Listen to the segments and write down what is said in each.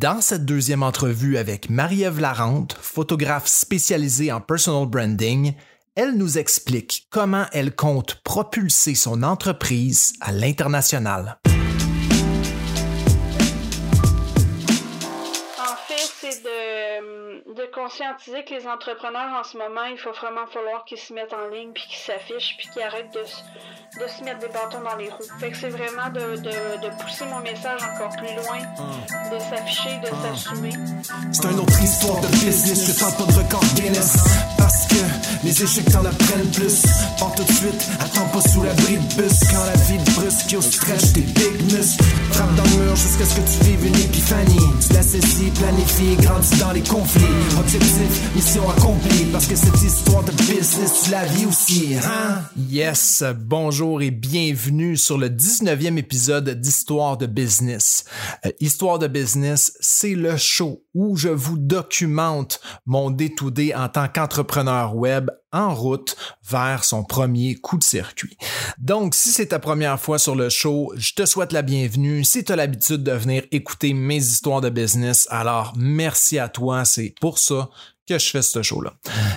Dans cette deuxième entrevue avec Marie-Ève Larente, photographe spécialisée en personal branding, elle nous explique comment elle compte propulser son entreprise à l'international. Conscientiser que les entrepreneurs en ce moment, il faut vraiment falloir qu'ils se mettent en ligne, puis qu'ils s'affichent, puis qu'ils arrêtent de, se- de se mettre des bâtons dans les roues. Fait que c'est vraiment de, de, de pousser mon message encore plus loin, de s'afficher, de s'assumer. C'est une autre histoire de business, je tente pas de record Guinness Parce que les échecs t'en apprennent plus. Pas tout de suite, attends pas sous l'abri de bus. Quand la vie te brusque, yo stretch tes big muscles Frappe dans le mur jusqu'à ce que tu vives une épiphanie. Tu l'assaisies, planifie, grandis dans les conflits. Objectif, mission accomplie. Parce que cette histoire de business, tu la vis aussi, hein? Yes, bonjour et bienvenue sur le 19e épisode d'Histoire de business. Euh, Histoire de business, c'est le show où je vous documente mon day-to-day en tant qu'entrepreneur web en route vers son premier coup de circuit. Donc, si c'est ta première fois sur le show, je te souhaite la bienvenue. Si tu as l'habitude de venir écouter mes histoires de business, alors merci à toi. C'est pour ça que je fais ce show-là.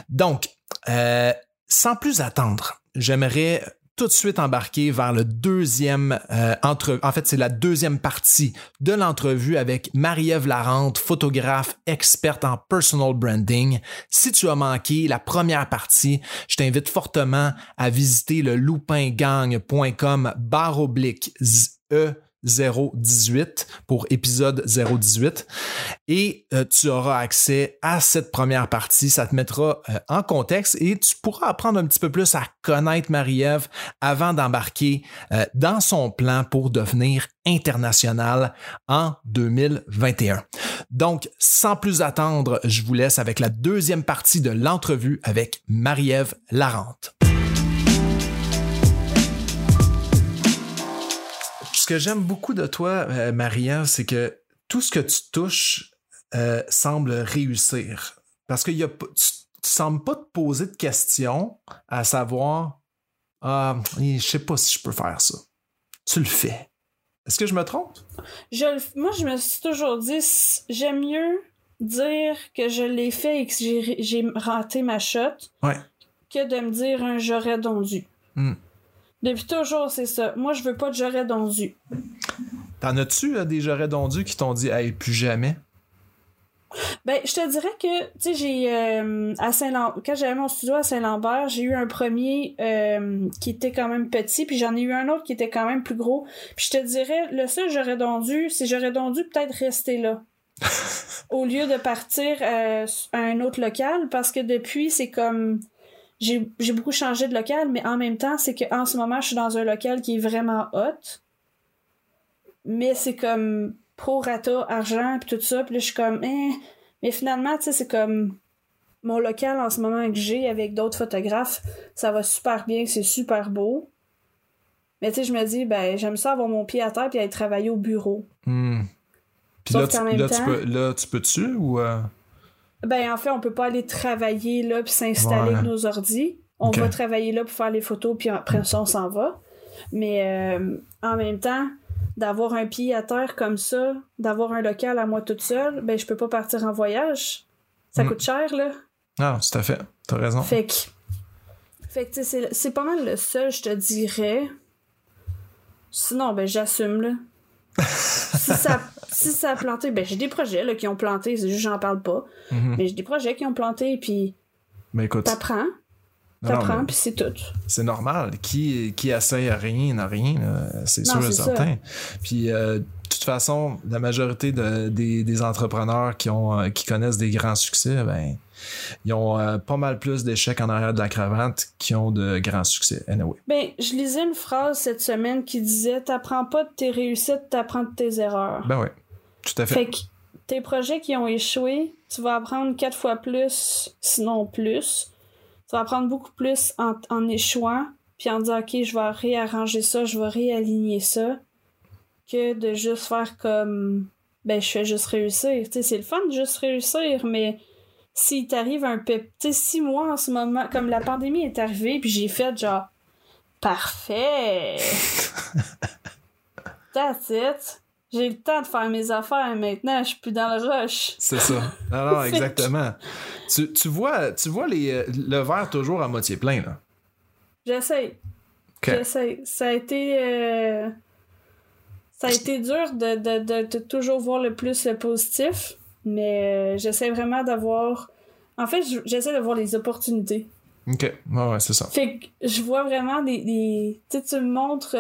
Donc, euh, sans plus attendre, j'aimerais tout de suite embarquer vers le deuxième euh, entre en fait c'est la deuxième partie de l'entrevue avec Marie-Ève Larente, photographe experte en personal branding. Si tu as manqué la première partie, je t'invite fortement à visiter le loupingang.com barre E 018 pour épisode 018 et euh, tu auras accès à cette première partie. Ça te mettra euh, en contexte et tu pourras apprendre un petit peu plus à connaître Marie-Ève avant d'embarquer euh, dans son plan pour devenir international en 2021. Donc, sans plus attendre, je vous laisse avec la deuxième partie de l'entrevue avec Marie-Ève Larente. Que j'aime beaucoup de toi, euh, Marie-Ève, c'est que tout ce que tu touches euh, semble réussir. Parce que y a, tu, tu sembles pas te poser de questions à savoir Ah, je sais pas si je peux faire ça. Tu le fais. Est-ce que je me trompe? Je, moi, je me suis toujours dit, j'aime mieux dire que je l'ai fait et que j'ai raté ma shot Ouais. que de me dire un j'aurais donc dû. Hmm. Depuis toujours, c'est ça. Moi, je veux pas de j'aurais donc dû. T'en as-tu euh, des j'aurais dondus qui t'ont dit Hey, plus jamais? Ben, je te dirais que, tu sais, j'ai. euh, à Saint quand j'avais mon studio à Saint-Lambert, j'ai eu un premier euh, qui était quand même petit, puis j'en ai eu un autre qui était quand même plus gros. Puis je te dirais, le seul j'aurais donc dû, c'est j'aurais donc dû peut-être rester là. au lieu de partir euh, à un autre local, parce que depuis, c'est comme. J'ai j'ai beaucoup changé de local, mais en même temps, c'est qu'en ce moment, je suis dans un local qui est vraiment hot. Mais c'est comme pro rata, argent, puis tout ça. Puis là, je suis comme, eh. Mais finalement, tu sais, c'est comme mon local en ce moment que j'ai avec d'autres photographes, ça va super bien, c'est super beau. Mais tu sais, je me dis, ben, j'aime ça avoir mon pied à terre puis aller travailler au bureau. Hmm. Puis là, tu, là, tu peux, là, tu peux-tu ou. euh, Ben, en fait, on peut pas aller travailler là puis s'installer avec nos ordis. On va travailler là pour faire les photos puis après ça, on s'en va. Mais euh, en même temps, d'avoir un pied à terre comme ça, d'avoir un local à moi toute seule, ben, je peux pas partir en voyage. Ça Mm. coûte cher, là. Ah, tout à fait. T'as raison. Fait que, fait que tu sais, c'est- c'est pas mal le seul, je te dirais. Sinon, ben, j'assume, là. Si, ça, si ça a planté, ben, j'ai des projets, là, qui ont planté, c'est juste que j'en parle pas. Mhm. Mais j'ai des projets qui ont planté, puis Mais écoute, t'apprends, t'apprends, puis c'est tout. c'est normal. Qui, qui essaye à rien n'a rien, c'est sûr et certain. Puis, euh, toute façon, la majorité de- des, des entrepreneurs qui, ont, euh, qui connaissent des grands succès, ben, ils ont euh, pas mal plus d'échecs en arrière de la cravate qui ont de grands succès. Anyway. Ben, je lisais une phrase cette semaine qui disait T'apprends pas de tes réussites, t'apprends de tes erreurs. Ben ouais, tout à fait. Fait que tes projets qui ont échoué, tu vas apprendre quatre fois plus, sinon plus. Tu vas apprendre beaucoup plus en, en échouant, puis en disant Ok, je vais réarranger ça, je vais réaligner ça, que de juste faire comme Ben, je fais juste réussir. Tu sais, c'est le fun de juste réussir, mais s'il t'arrive un peu. Tu sais, si moi en ce moment, comme la pandémie est arrivée, puis j'ai fait genre Parfait! That's it! j'ai le temps de faire mes affaires maintenant, je suis plus dans le rush. C'est ça. Non, exactement. tu, tu, vois, tu vois les, euh, le verre toujours à moitié plein, là. J'essaie. J'essaie. Ça a été. Euh, ça a été dur de, de, de, toujours voir le plus le positif, mais euh, j'essaie vraiment d'avoir. En fait, j'essaie de voir les opportunités. Ok, ouais, c'est ça. Fait que je vois vraiment des. des... Tu sais, tu me montres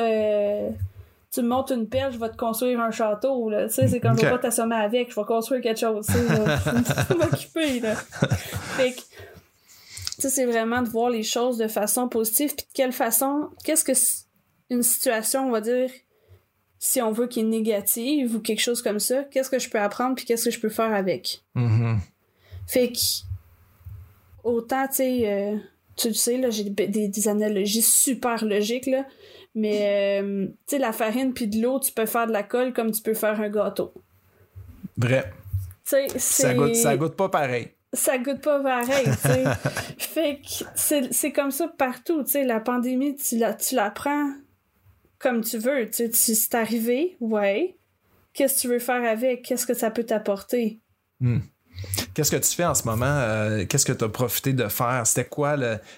tu me montes une pelle, je vais te construire un château, là. Tu sais, c'est comme je vais pas t'assommer avec, je vais construire quelque chose, tu sais, m'occuper, là. Fait que, tu sais, c'est vraiment de voir les choses de façon positive, puis de quelle façon, qu'est-ce que une situation, on va dire, si on veut qu'il est négative ou quelque chose comme ça, qu'est-ce que je peux apprendre, puis qu'est-ce que je peux faire avec? Mm-hmm. Fait que, autant, tu sais, euh, tu le sais, là, j'ai des, des, analogies super logiques, là. Mais, euh, tu sais, la farine puis de l'eau, tu peux faire de la colle comme tu peux faire un gâteau. Vrai. Ça goûte, ça goûte pas pareil. Ça goûte pas pareil, tu sais. fait que c'est comme ça partout, tu sais. La pandémie, tu la, tu la prends comme tu veux. Tu sais, c'est arrivé, ouais. Qu'est-ce que tu veux faire avec? Qu'est-ce que ça peut t'apporter? Hmm. Qu'est-ce que tu fais en ce moment? Euh, qu'est-ce que tu as profité de faire? C'était quoi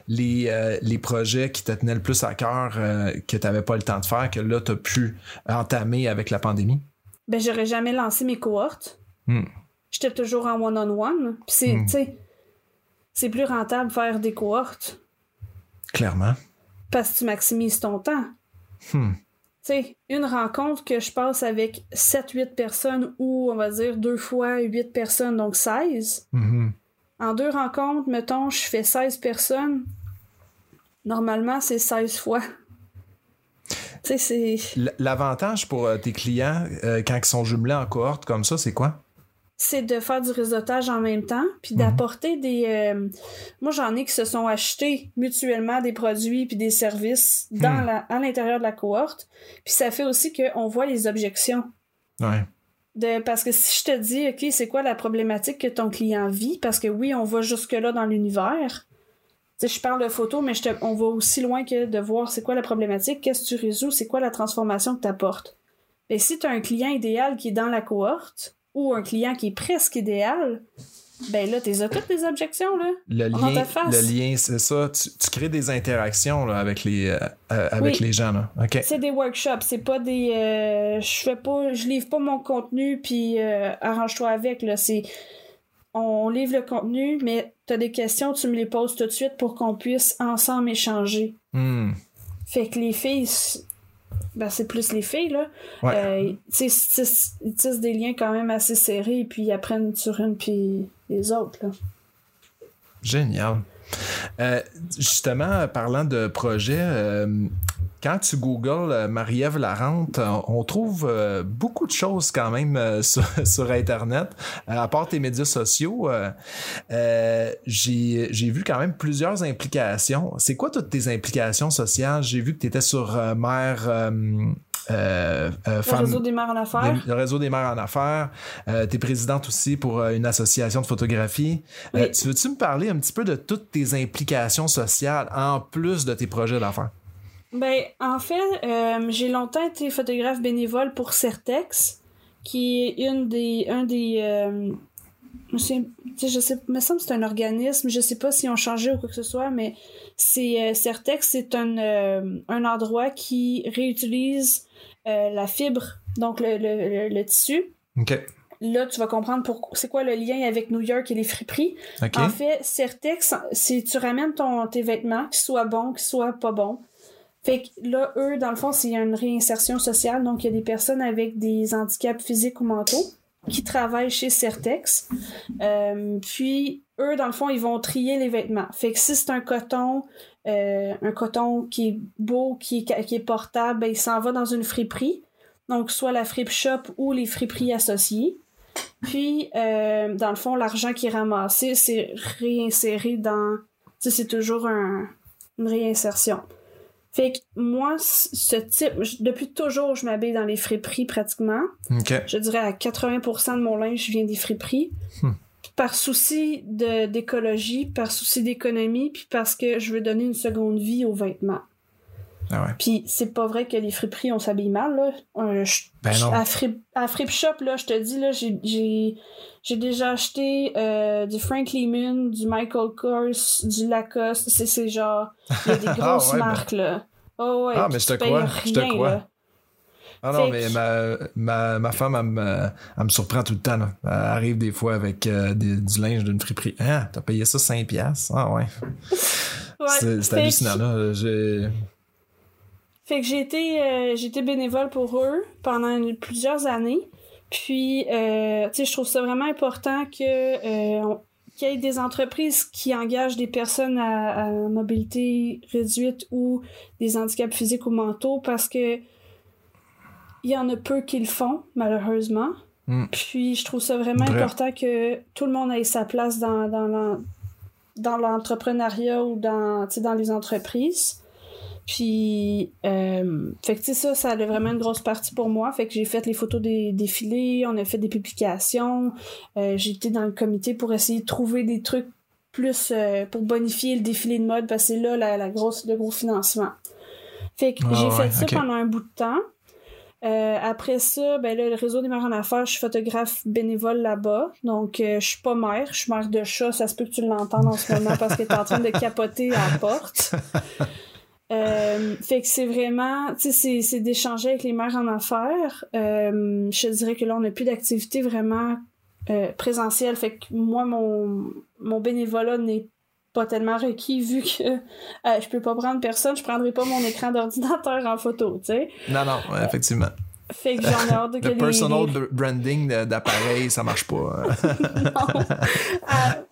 les, euh, les, projets qui te tenaient le plus à cœur euh, que tu n'avais pas le temps de faire, que là, tu as pu entamer avec la pandémie? Ben, j'aurais jamais lancé mes cohortes. Hmm. J'étais toujours en one-on-one. c'est, hmm. c'est plus rentable faire des cohortes. Clairement. Parce que tu maximises ton temps. Hmm une rencontre que je passe avec 7-8 personnes ou on va dire deux fois 8 personnes, donc 16. Mm-hmm. En deux rencontres, mettons, je fais 16 personnes. Normalement, c'est 16 fois. L'avantage pour euh, tes clients, euh, quand ils sont jumelés en cohorte comme ça, c'est quoi? C'est de faire du réseautage en même temps, puis d'apporter des... Euh, moi, j'en ai qui se sont achetés mutuellement des produits puis des services dans hmm. la, à l'intérieur de la cohorte. Puis ça fait aussi qu'on voit les objections. Ouais. De, parce que si je te dis, OK, c'est quoi la problématique que ton client vit, parce que oui, on va jusque-là dans l'univers. Tu sais, je parle de photos, mais je te, on va aussi loin que de voir c'est quoi la problématique, qu'est-ce que tu résous, c'est quoi la transformation que tu apportes. Et si tu as un client idéal qui est dans la cohorte, ou un client qui est presque idéal, ben là, t'es toutes les objections, là. Le lien, le lien, c'est ça. Tu, crées des interactions là, avec les, euh, euh, avec les gens, là. OK. C'est des workshops, c'est pas des. Euh, je fais pas. Je livre pas mon contenu, puis arrange-toi avec, là. C'est. On livre le contenu, mais t'as des questions, tu me les poses tout de suite pour qu'on puisse ensemble échanger. Hmm. Fait que les filles, ben, c'est plus les filles, là. Euh, ils, tissent, des liens quand même assez serrés, puis ils apprennent sur une, puis les autres, là. Génial. Euh, justement, parlant de projet, euh, quand tu googles euh, Marie-Ève Larente, on trouve beaucoup de choses quand même sur, Internet. À part tes médias sociaux, j'ai vu quand même plusieurs implications. C'est quoi toutes tes implications sociales? J'ai vu que tu étais sur Mère euh, euh, le réseau des mères en affaires. le réseau des mères en affaires. Euh, tu es présidente aussi pour une association de photographie. tu veux-tu me parler un petit peu de toutes tes implications sociales en plus de tes projets d'affaires? Ben, en fait, j'ai longtemps été photographe bénévole pour Certex, qui est une des, un des, je sais, je sais, me semble que c'est un organisme, je sais pas si ont changé ou quoi que ce soit, mais c'est Certex, c'est un, un endroit qui réutilise euh, la fibre, donc le, le, tissu. Là, tu vas comprendre pour c'est quoi le lien avec New York et les friperies. En fait, Certex, si tu ramènes ton, tes vêtements, qu'ils soient bons, qu'ils soient pas bons. Fait que là, eux, dans le fond, c'est une réinsertion sociale. Donc, il y a des personnes avec des handicaps physiques ou mentaux qui travaillent chez Certex. Euh, puis, eux, dans le fond, ils vont trier les vêtements. Fait que si c'est un coton, euh, un coton qui est beau, qui est, portable, ben, il s'en va dans une friperie. Donc, soit la fripe shop ou les friperies associées. Puis, euh, dans le fond, l'argent qui est ramassé, c'est réinséré dans... c'est toujours un, une réinsertion. Fait que moi, ce type, depuis toujours, je m'habille dans les friperies pratiquement. Je dirais à 80% de mon linge vient des friperies. Hmm par souci d'écologie, par souci d'économie, puis parce que je veux donner une seconde vie aux vêtements. Ah ouais. Puis c'est pas vrai que les friperies, on s'habille mal, là. Euh, je- Ben non. À, Frip, à Frip Shop, là, je te dis, là, j'ai- déjà acheté euh, du Frank Lehman, du Michael Kors, du Lacoste. C'est c'est genre, il y a des Ah grosses ouais, ben- marques, là. Oh ouais, Ah, mais je te crois, je te crois. là. Ah non, mais ma, ma, ma femme, elle me, elle me surprend tout le temps. Là. Elle arrive des fois avec euh, des- du linge d'une friperie. Ah, t'as payé ça 5$? piastres? Ah ouais. Ouais. C'est hallucinant. Là. J'ai- Fait que j'ai été, euh, j'ai été bénévole pour eux pendant plusieurs années. Puis, euh, tu sais, je trouve ça vraiment important que euh, qu'il y ait des entreprises qui engagent des personnes à, à mobilité réduite ou des handicaps physiques ou mentaux parce que il y en a peu qui le font, malheureusement. Mm. Puis, je trouve ça vraiment Vrai. important que tout le monde ait sa place dans, dans l'en- dans l'entrepreneuriat ou dans, dans les entreprises. Puis, euh, fait que, tu sais, ça, ça a vraiment une grosse partie pour moi. Fait que j'ai fait les photos des défilés, on a fait des publications. Euh, j'ai été dans le comité pour essayer de trouver des trucs plus euh, pour bonifier le défilé de mode parce que c'est là la, la grosse, le gros financement. Fait que Ah j'ai ouais, fait ça pendant un bout de temps. Euh, après ça, ben là, le réseau des mères en affaires, je suis photographe bénévole là-bas. Donc, euh, je suis pas mère, je suis mère de chat. Ça se peut que tu l'entendes en ce moment parce que t'es en train de capoter à la porte. Euh, fait que c'est vraiment, tu sais, c'est- d'échanger avec les mères en affaires. Euh, je dirais que là, on n'a plus d'activité vraiment euh, présentielle. Fait que moi, mon, mon bénévolat n'est pas tellement requis vu que je peux pas prendre personne, je prendrai pas mon écran d'ordinateur en photo, tu sais. Non, non, effectivement. Fait que j'en ai hâte de que Le les- personal branding d'appareil, ça marche pas. hein. non.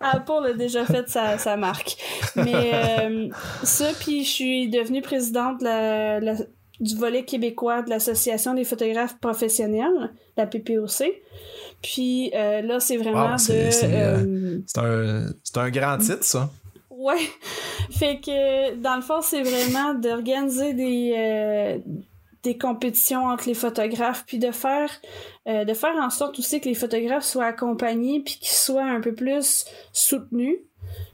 Apple a déjà fait sa, sa marque. Mais euh, ça, puis je suis devenue présidente de la- la- du volet québécois de l'Association des photographes professionnels, la PPOC. Puis euh, là, c'est vraiment Wow, de... c'est, euh, C'est un, grand titre, ça. Ouais. Fait que dans le fond, c'est vraiment d'organiser des euh, des compétitions entre les photographes puis de faire euh, de faire en sorte aussi que les photographes soient accompagnés puis qu'ils soient un peu plus soutenus.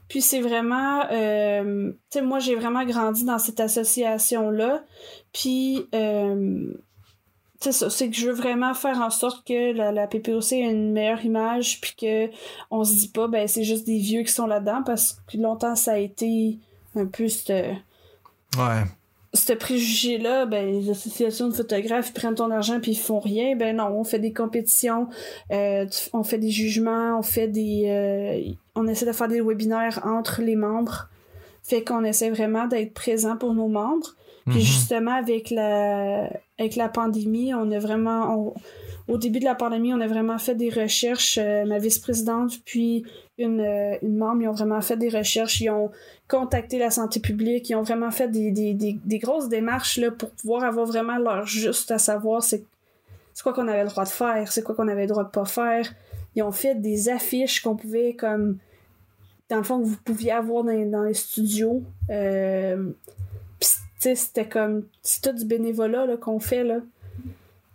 Puis c'est vraiment euh, tu sais moi j'ai vraiment grandi dans cette association là. Puis euh, c'est c'est que je veux vraiment faire en sorte que la, la PPOC ait une meilleure image, puis que on se dit pas, ben c'est juste des vieux qui sont là-dedans, parce que longtemps ça a été un peu ce Ouais. Ce préjugé-là, ben, les associations de photographes prennent ton argent puis ils font rien. Ben non, on fait des compétitions, euh, on fait des jugements, on fait des, euh, on essaie de faire des webinaires entre les membres. Fait qu'on essaie vraiment d'être présent pour nos membres. Puis Mhm. justement avec la, avec la pandémie, on a vraiment, on- au début de la pandémie, on a vraiment fait des recherches. euh, ma vice-présidente puis une, euh, une membre, ils ont vraiment fait des recherches. Ils ont contacté la santé publique. Ils ont vraiment fait des, des, des, grosses démarches là, pour pouvoir avoir vraiment leur juste à savoir c'est quoi qu'on avait le droit de faire, c'est quoi qu'on avait le droit de pas faire. Ils ont fait des affiches qu'on pouvait comme dans le fond que vous pouviez avoir dans, dans les studios. Euh, c'était comme c'est tout du bénévolat qu'on fait là.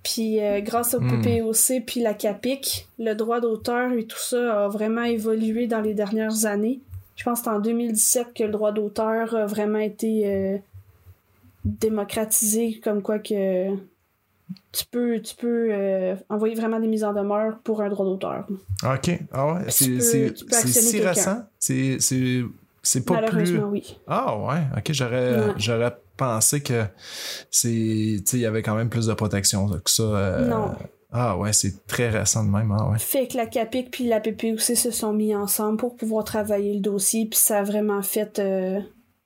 Puis euh, grâce au Hmm. PPOC puis la CAPIC, le droit d'auteur et tout ça a vraiment évolué dans les dernières années. Je pense que c'est en 2017 que le droit d'auteur a vraiment été euh, démocratisé, comme quoi que tu peux, tu peux euh, envoyer vraiment des mises en demeure pour un droit d'auteur. OK. Ah ouais. C'est si récent? C'est- pas plus. Malheureusement, oui. Ah ouais. OK. J'aurais pensé que c'est. Il y avait quand même plus de protection que ça. euh, Non. Ah ouais, c'est très récent de même. Ah ouais. Fait que la CAPIC puis la PPOC se sont mis ensemble pour pouvoir travailler le dossier, puis ça a vraiment fait... euh,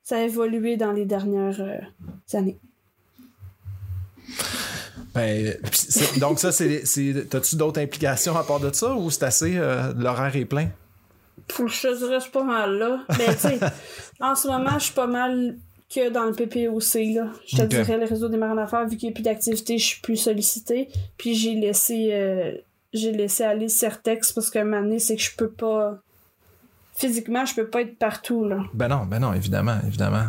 ça a évolué dans les dernières euh, années. Ben, donc ça, c'est. T'as-tu d'autres implications à part de ça ou c'est assez. euh, L'horaire est plein? Je te dirais, je suis pas mal là. Mais tu sais, en ce moment, je suis pas mal que dans le PPOC. Là. Je te dirais, le réseau des marins d'affaires, vu qu'il n'y a plus d'activité, je suis plus sollicitée. Puis j'ai laissé euh, j'ai laissé aller Certex parce qu'à un moment donné, c'est que je peux pas. Physiquement, je peux pas être partout. là. Ben non, ben non, évidemment, évidemment.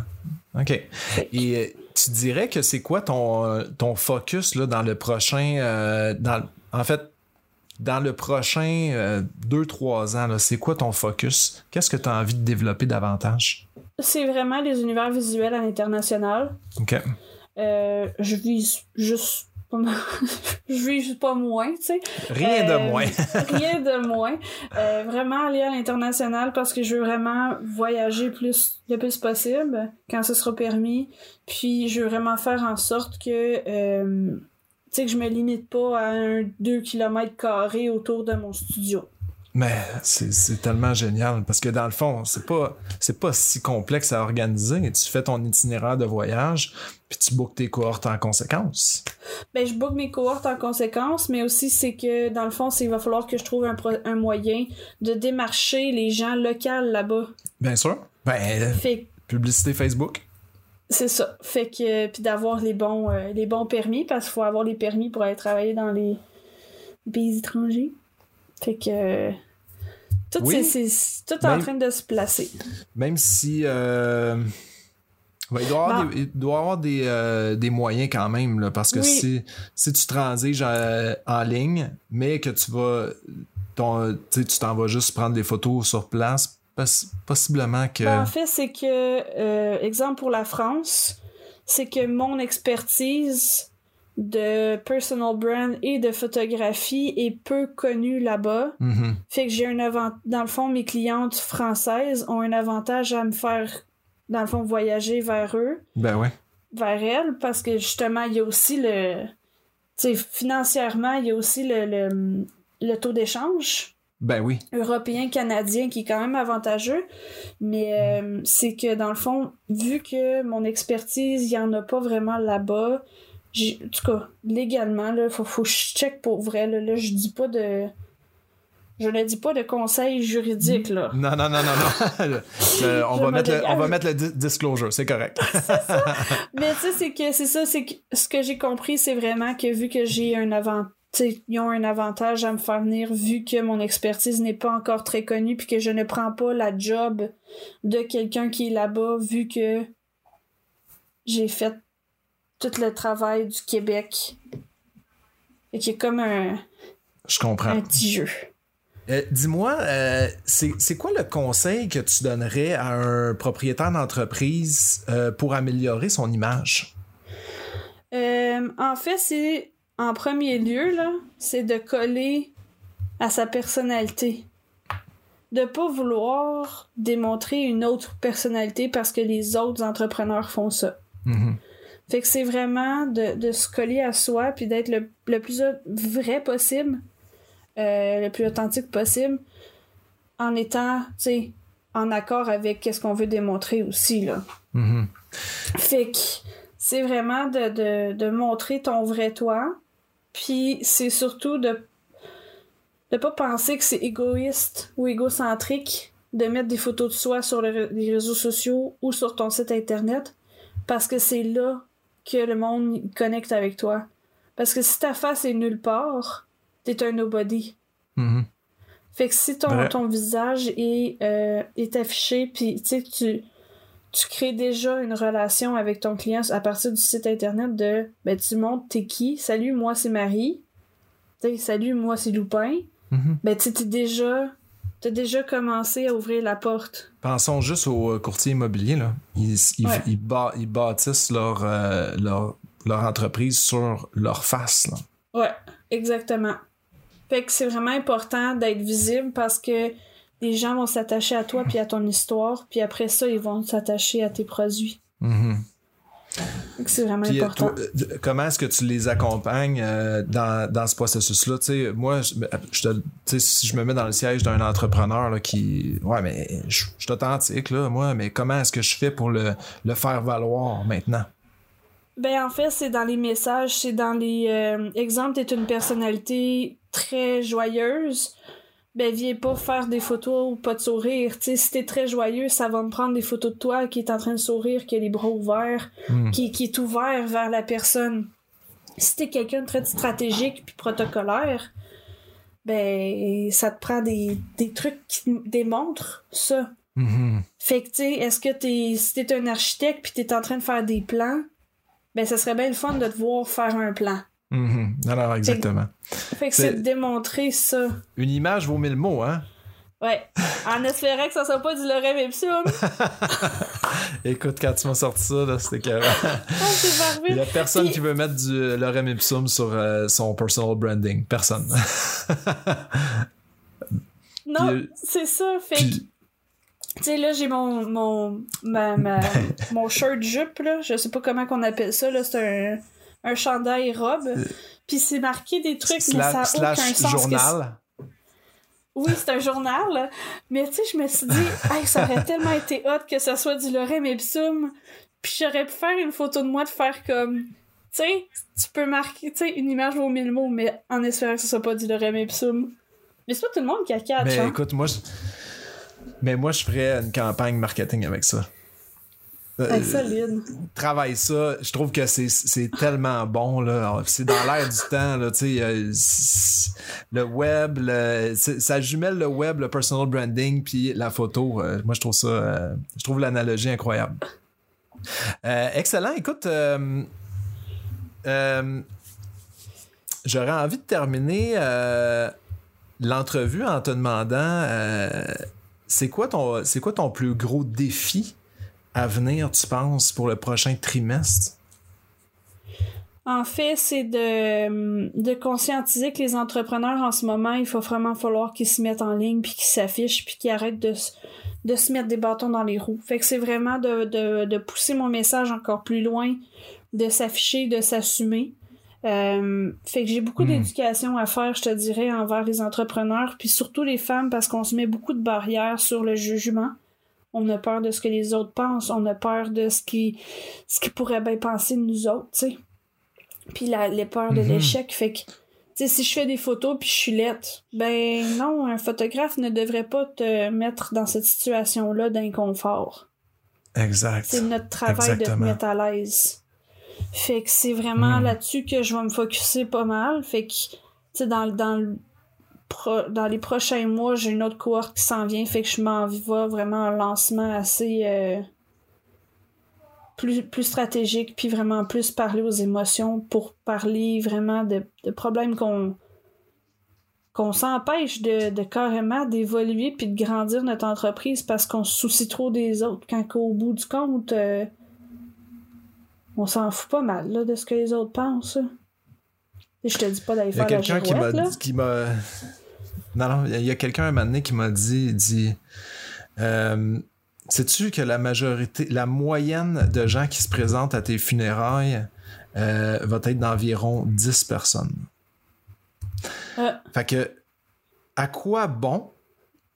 OK. Et euh, tu dirais que c'est quoi ton, euh, ton focus là, dans le prochain. euh, dans, en fait, dans le prochain 2-3 ans, c'est quoi ton focus? Qu'est-ce que tu as envie de développer davantage? C'est vraiment les univers visuels à l'international. OK. euh, je vise juste je vise pas moins, tu sais. Rien de Euh, moins. rien de moins. Euh, vraiment aller à l'international parce que je veux vraiment voyager plus le plus possible quand ce sera permis. Puis je veux vraiment faire en sorte que euh, tu sais que je me limite pas à un 2 km carrés autour de mon studio. Mais c'est tellement génial parce que dans le fond, c'est pas c'est pas si complexe à organiser. Tu fais ton itinéraire de voyage, puis tu bookes tes cohortes en conséquence. Ben, je book mes cohortes en conséquence, mais aussi c'est que dans le fond, c'est il va falloir que je trouve un, pro- un moyen de démarcher les gens locaux là-bas. Bien sûr. Ben, Fait publicité Facebook. c'est ça. Fait que puis d'avoir les bons euh, les bons permis parce qu'il faut avoir les permis pour aller travailler dans les pays étrangers. Fait que tout Oui. c'est tout en train de se placer. Même si euh, ben, il doit y avoir, Bon. des, il doit avoir des, euh, des moyens quand même, là, parce que Oui. si, si tu transiges euh, en ligne, mais que tu vas ton, tu t'en vas juste prendre des photos sur place, poss- possiblement que. Ben, en fait, c'est que, euh, exemple pour la France, c'est que mon expertise de personal brand et de photographie est peu connue là-bas. Mhm. Fait que j'ai un avant Dans le fond, mes clientes françaises ont un avantage à me faire, dans le fond, voyager vers eux, Ben ouais. vers elles, parce que justement, il y a aussi le. Tu sais, financièrement, il y a aussi le, le, le taux d'échange Ben oui. européen-canadien qui est quand même avantageux. Mais euh, c'est que dans le fond, vu que mon expertise, il n'y en a pas vraiment là-bas, j'ai- en tout cas, légalement, il faut, faut que je check pour vrai. Là, Là, je dis pas de. Je ne dis pas de conseils juridiques, là. Non, non, non, non, non. On, va me mettre le, on va dégage. mettre le di- disclosure, c'est correct. Mais tu sais, c'est que c'est ça, c'est que ce que j'ai compris, c'est vraiment que vu que j'ai un avant, tu sais, ils ont un avantage à me faire venir vu que mon expertise n'est pas encore très connue puis que je ne prends pas la job de quelqu'un qui est là-bas vu que j'ai fait tout le travail du Québec. Et qui est comme un, Je comprends. un petit jeu. Euh, Dis-moi, euh, c'est c'est quoi le conseil que tu donnerais à un propriétaire d'entreprise euh, pour améliorer son image? Euh, en fait, c'est en premier lieu, là, c'est de coller à sa personnalité. De pas vouloir démontrer une autre personnalité parce que les autres entrepreneurs font ça. Mhm. Fait que c'est vraiment de, de se coller à soi puis d'être le, le plus vrai possible, euh, le plus authentique possible, en étant, tu sais, en accord avec ce qu'on veut démontrer aussi, là. Mhm. Fait que c'est vraiment de, de, de montrer ton vrai toi. Puis c'est surtout de de pas penser que c'est égoïste ou égocentrique de mettre des photos de soi sur le- les réseaux sociaux ou sur ton site internet parce que c'est là que le monde connecte avec toi. Parce que si ta face est nulle part, t'es un nobody. Mhm. Fait que si ton, visage est, euh, est affiché, puis tu sais, tu, crées déjà une relation avec ton client à partir du site internet de ben tu montres t'es qui, salut, moi c'est Marie, salut, moi c'est Loupin, Mhm. ben tu sais, t'es déjà, t'as déjà commencé à ouvrir la porte. Pensons juste aux euh, courtiers immobiliers. Là. Ils, ils, Ouais. ils bâ- ils bâtissent leur, euh, leur, leur entreprise sur leur face. Là. Ouais, exactement. Fait que c'est vraiment important d'être visible parce que les gens vont s'attacher à toi puis à ton histoire, puis après ça, ils vont s'attacher à tes produits. Mhm. Que c'est vraiment Puis, euh, important. toi, euh, comment est-ce que tu les accompagnes euh, dans, dans ce processus-là? Tu moi, je, je te- tu sais, si je me mets dans le siège d'un entrepreneur là, qui. Ouais, mais je, je suis authentique, là, moi, mais comment est-ce que je fais pour le, le faire valoir maintenant? Ben en fait, c'est dans les messages, c'est dans les euh, exemples, t'es une personnalité très joyeuse. Ben viens pas faire des photos ou pas de sourire. Tu sais, si t'es très joyeux, ça va me prendre des photos de toi qui est en train de sourire, qui a les bras ouverts, Hmm. qui, qui est ouvert vers la personne. Si t'es quelqu'un de très stratégique puis protocolaire, ben ça te prend des, des trucs qui te démontrent ça. Mhm. Fait que, tu sais, est-ce que t'es, si t'es un architecte puis t'es en train de faire des plans, ben, ça serait bien le fun de te voir faire un plan. Mhm. Non, exactement. Fait que C'est- de démontrer ça. Une image vaut mille mots, hein? Ouais. En espérant que ça soit pas du lorem ipsum. Écoute, quand tu m'as sorti ça, là, c'était carré. ah, Il y a personne qui veut mettre du lorem ipsum sur euh, son personal branding. Personne. non, euh, c'est ça. Fait tu sais, là, j'ai mon, mon, ma, mon shirt jupe, là. Je sais pas comment qu'on appelle ça, là. C'est un, un chandail robe. Puis c'est marqué des trucs, mais ça n'a aucun sens. journal. Oui, c'est un journal, mais tu sais, je me suis dit, hey, ça aurait tellement été hot que ça soit du lorem ipsum, puis j'aurais pu faire une photo de moi de faire comme, tu sais, tu peux marquer, tu sais, une image vaut mille mots, mais en espérant que ce soit pas du lorem ipsum. Mais c'est pas tout le monde qui a catch, Mais écoute, moi, je... mais moi, je ferais une campagne marketing avec ça. Euh, solide. Travaille ça. Je trouve que c'est tellement bon. là. C'est dans l'air du temps. Là, le web, ça jumelle le web, le personal branding, puis la photo. Euh, moi, je trouve ça. Euh, je trouve l'analogie incroyable. excellent. Écoute, j'aurais envie de terminer l'entrevue en te demandant c'est quoi ton c'est quoi ton plus gros défi? À venir, tu penses, pour le prochain trimestre? En fait, c'est de, de conscientiser que les entrepreneurs en ce moment, il faut vraiment falloir qu'ils se mettent en ligne, puis qu'ils s'affichent, puis qu'ils arrêtent de, de se mettre des bâtons dans les roues. Fait que c'est vraiment de, de, de, pousser mon message encore plus loin, de s'afficher, de s'assumer. Euh, fait que j'ai beaucoup hmm. d'éducation à faire, je te dirais, envers les entrepreneurs, puis surtout les femmes, parce qu'on se met beaucoup de barrières sur le jugement on a peur de ce que les autres pensent, on a peur de ce qui, ce qui pourrait bien penser de nous autres, tu sais. Puis la, les peurs de mhm. l'échec, fait que, tu sais, si je fais des photos puis je suis lettre, ben non, un photographe ne devrait pas te mettre dans cette situation-là d'inconfort. Exact. C'est notre travail de te mettre à l'aise. Fait que c'est vraiment mhm. là-dessus que je vais me focuser pas mal. Fait que, tu sais, dans, dans, dans les prochains mois, j'ai une autre cohorte qui s'en vient, fait que je m'en vais vraiment un lancement assez euh, plus, plus stratégique, puis vraiment plus parler aux émotions pour parler vraiment de, problèmes qu'on qu'on s'empêche de, carrément d'évoluer puis de grandir notre entreprise parce qu'on se soucie trop des autres quand au bout du compte euh, on s'en fout pas mal là, de ce que les autres pensent. Je te dis pas d'aller faire la girouette, qui m'a non, non, il y a quelqu'un un moment donné qui m'a dit, dit euh, sais-tu que la majorité, la moyenne de gens qui se présentent à tes funérailles euh, va être d'environ 10 personnes? Fait que, à quoi bon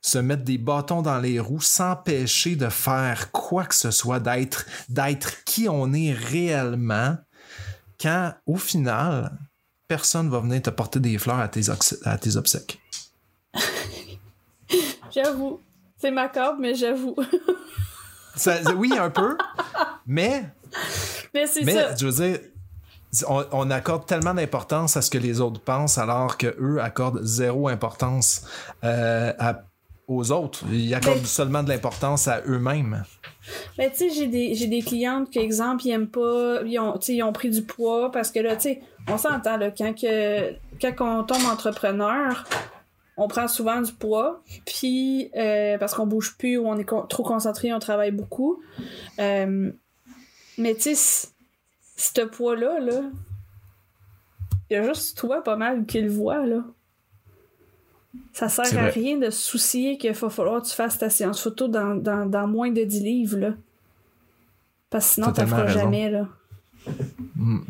se mettre des bâtons dans les roues, s'empêcher de faire quoi que ce soit, d'être, d'être qui on est réellement, quand au final, personne va venir te porter des fleurs à tes, à tes obsèques. j'avoue. C'est macabre, mais j'avoue. oui, un peu. Mais. Mais c'est ça. Je veux dire, on, accorde tellement d'importance à ce que les autres pensent alors qu'eux accordent zéro importance euh, aux autres. Ils accordent seulement de l'importance à eux-mêmes. Mais tu sais, j'ai des, j'ai des clientes qui, exemple, ils aiment pas, ils ont, ils ont pris du poids parce que là, tu sais, on s'entend, là, quand, que, quand on tombe entrepreneur, on prend souvent du poids, puis euh, parce qu'on bouge plus ou on est trop concentré, on travaille beaucoup. Euh, mais tu sais, ce poids-là, là, il y a juste toi pas mal qui le voit, là. Ça sert à rien de se soucier qu'il va falloir que tu fasses ta séance photo dans, moins de 10 livres, là. Parce que sinon, t'en feras jamais, là. Mm.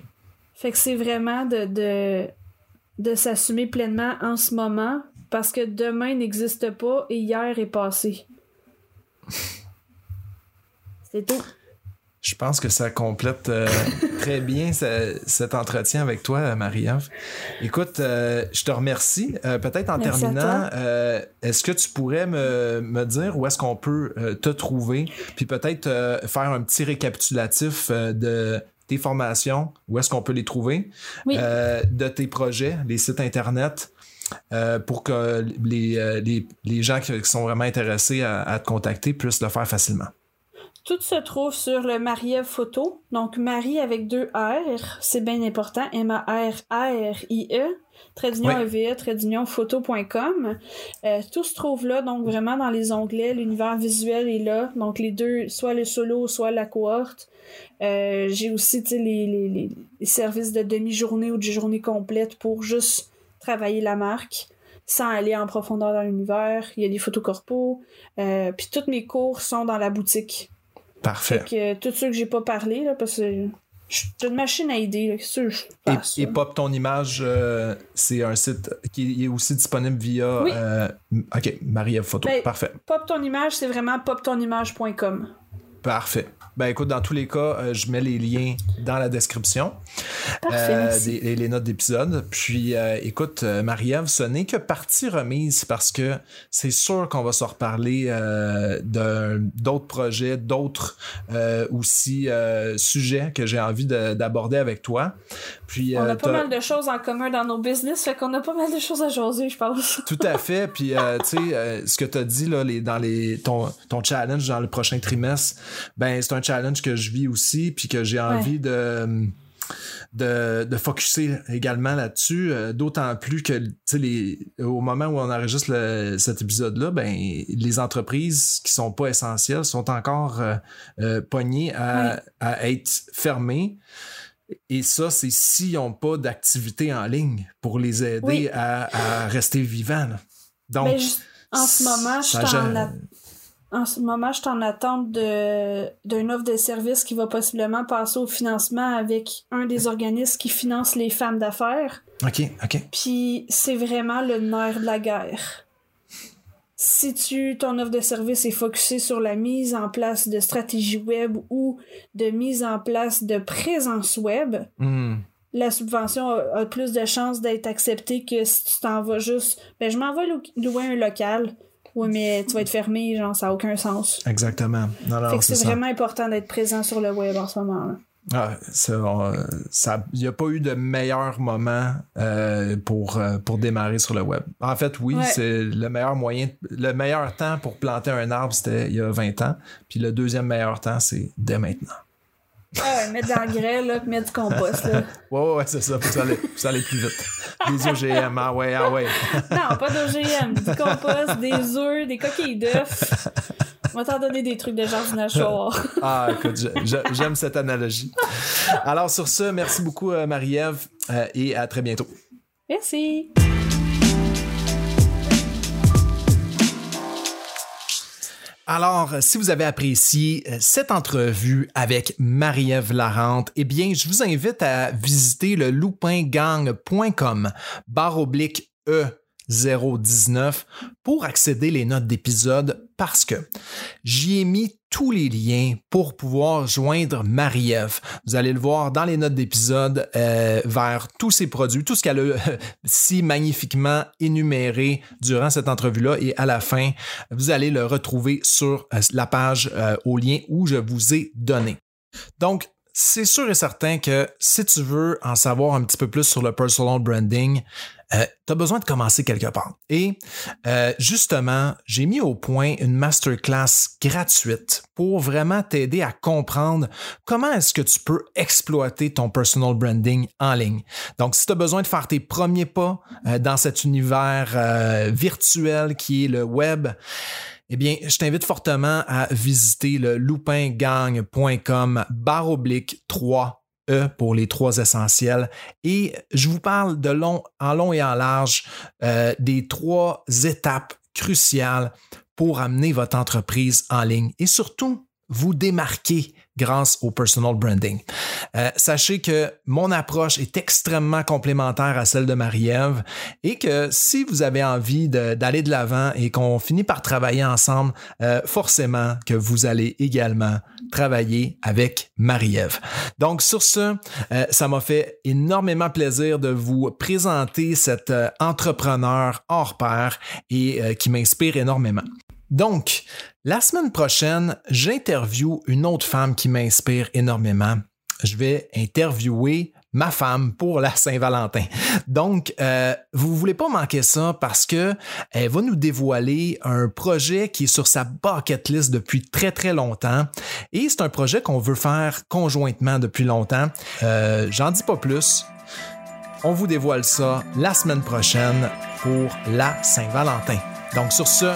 Fait que c'est vraiment de, de, de s'assumer pleinement en ce moment, parce que demain n'existe pas et hier est passé. C'est tout. Je pense que ça complète euh, très bien cet entretien avec toi, Marie-Ève. Écoute, euh, je te remercie. Euh, peut-être en terminant, est-ce que tu pourrais me, dire où est-ce qu'on peut te trouver, puis peut-être faire un petit récapitulatif de tes formations, où est-ce qu'on peut les trouver, de tes projets, les sites Internet, euh, pour que euh, les, les, gens qui sont vraiment intéressés à, te contacter puissent le faire facilement. Tout se trouve sur le Marie-Ève Photo. Donc, Marie avec deux R, c'est bien important. M-A-R-R-I-E. trait d'union EVE, trait d'union photo.com. Euh, tout se trouve là, donc vraiment dans les onglets. L'univers visuel est là. Donc les deux, soit le solo, soit la cohorte. Euh, j'ai aussi les, les, les, services de demi-journée ou de journée complète pour juste travailler la marque sans aller en profondeur dans l'univers. Il y a des photos corpo. Euh, puis tous mes cours sont dans la boutique. Parfait. Fait que tous ceux que j'ai pas parlé, là, parce que je suis une machine à idées. Là, que je passe, et, et, Pop ton image, euh, c'est un site qui est aussi disponible via. Oui. Euh, ok, Marie-Ève Photo. Ben, Parfait. Pop ton image, c'est vraiment poptonimage.com. Parfait. Ben écoute, dans tous les cas, euh, je mets les liens dans la description. Parfait, des, les notes d'épisode. Puis euh, écoute, euh, Marie-Ève, ce n'est que partie remise parce que c'est sûr qu'on va se reparler d'autres projets, d'autres aussi sujets que j'ai envie d'aborder avec toi. Puis, on a pas mal de choses en commun dans nos business, fait qu'on a pas mal de choses à jaser, je pense. Tout à fait. Puis tu sais, ce que tu as dit là, les, dans les, ton, ton challenge dans le prochain trimestre, ben c'est un challenge que je vis aussi, puis que j'ai envie de de, de focuser également là-dessus, euh, d'autant plus que les, au moment où on enregistre le, cet épisode-là, ben les entreprises qui sont pas essentielles sont encore euh, euh, pognées à, à, être fermées. Et ça, c'est s'ils n'ont pas d'activité en ligne pour les aider Oui. à, à rester vivants. là. Donc, Ben, en ce moment, je suis en, a- en ce moment, je en attente d'une offre de service qui va possiblement passer au financement avec un des organismes qui finance les femmes d'affaires. OK, OK. Puis c'est vraiment le nerf de la guerre. Si tu, ton offre de service est focusée sur la mise en place de stratégies web ou de mise en place de présence web, Hmm. la subvention a, a plus de chances d'être acceptée que si tu t'en vas juste. Ben, je m'en vais lou- louer un local. Oui, mais tu vas être fermé, genre, ça n'a aucun sens. Exactement. C'est vraiment important d'être présent sur le web en ce moment. là. Ah, ça, il n'y a pas eu de meilleur moment euh, pour, euh, pour démarrer sur le web. En fait, oui, Ouais. c'est le meilleur moyen, le meilleur temps pour planter un arbre, c'était il y a 20 ans. Puis le deuxième meilleur temps, c'est dès maintenant. Ah ouais, mettre grès, là, puis mettre du compost, là. Ouais, ouais, ouais, c'est ça, pour ça aller, pour ça aller plus vite. Des OGM, ah ouais, ah ouais. Non, pas d'OGM, du compost, des œufs, des coquilles d'œufs. On va t'en donner des trucs de jardinage soir. Ah, écoute, j'aime cette analogie. Alors, sur ce, merci beaucoup, euh, Marie-Ève, euh, et à très bientôt. Merci. Alors, si vous avez apprécié euh, cette entrevue avec Marie-Ève Larente, eh bien, je vous invite à visiter le loupingang.com barre oblique E 019 pour accéder les notes d'épisode parce que j'y ai mis tous les liens pour pouvoir joindre Marie-Ève. Vous allez le voir dans les notes d'épisode euh, vers tous ses produits, tout ce qu'elle a euh, si magnifiquement énuméré durant cette entrevue-là et à la fin, vous allez le retrouver sur euh, la page au lien où je vous ai donné. Donc, c'est sûr et certain que si tu veux en savoir un petit peu plus sur le personal branding, euh, tu as besoin de commencer quelque part. Et euh, justement, j'ai mis au point une masterclass gratuite pour vraiment t'aider à comprendre comment est-ce que tu peux exploiter ton personal branding en ligne. Donc, si tu as besoin de faire tes premiers pas euh, dans cet univers euh, virtuel qui est le web, eh bien, je t'invite fortement à visiter le loupingang.com barre oblique 3 E pour les trois essentiels. Et je vous parle de long, en long et en large euh, des trois étapes cruciales pour amener votre entreprise en ligne et surtout vous démarquer grâce au personal branding. Euh, sachez que mon approche est extrêmement complémentaire à celle de Marie-Ève et que si vous avez envie d'aller de l'avant et qu'on finit par travailler ensemble, euh, forcément que vous allez également travailler avec Marie-Ève. Donc sur ce, euh, ça m'a fait énormément plaisir de vous présenter cet entrepreneur hors pair et qui m'inspire énormément. Donc, la semaine prochaine, j'interviewe une autre femme qui m'inspire énormément. Je vais interviewer ma femme pour la Saint-Valentin. Donc, euh, vous voulez pas manquer ça parce que elle va nous dévoiler un projet qui est sur sa bucket list depuis très très longtemps et c'est un projet qu'on veut faire conjointement depuis longtemps. Euh, J'en dis pas plus. on vous dévoile ça la semaine prochaine pour la Saint-Valentin. Donc sur ce,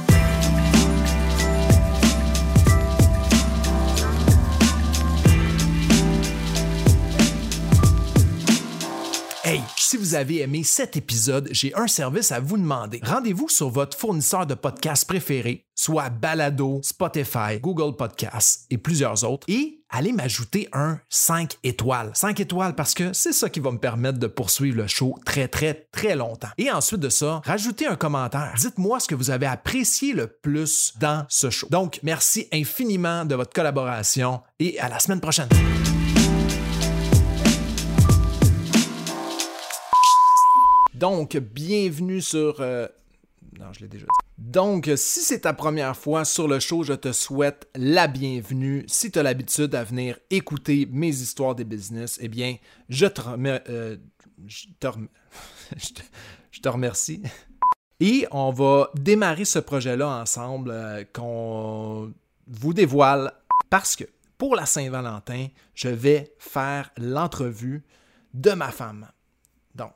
Si vous avez aimé cet épisode, j'ai un service à vous demander. Rendez-vous sur votre fournisseur de podcasts préféré, soit Balado, Spotify, Google Podcasts et plusieurs autres, et allez m'ajouter un 5 étoiles. 5 étoiles parce que c'est ça qui va me permettre de poursuivre le show très très très longtemps. Et ensuite de ça, rajoutez un commentaire. Dites-moi ce que vous avez apprécié le plus dans ce show. Donc, merci infiniment de votre collaboration et à la semaine prochaine. Donc, bienvenue sur... euh, Non, je l'ai déjà dit. Donc, si c'est ta première fois sur le show, je te souhaite la bienvenue. Si tu as l'habitude à venir écouter mes histoires des business, eh bien, je te, remercie. Et on va démarrer ce projet-là ensemble euh, qu'on vous dévoile parce que pour la Saint-Valentin, je vais faire l'entrevue de ma femme. Donc,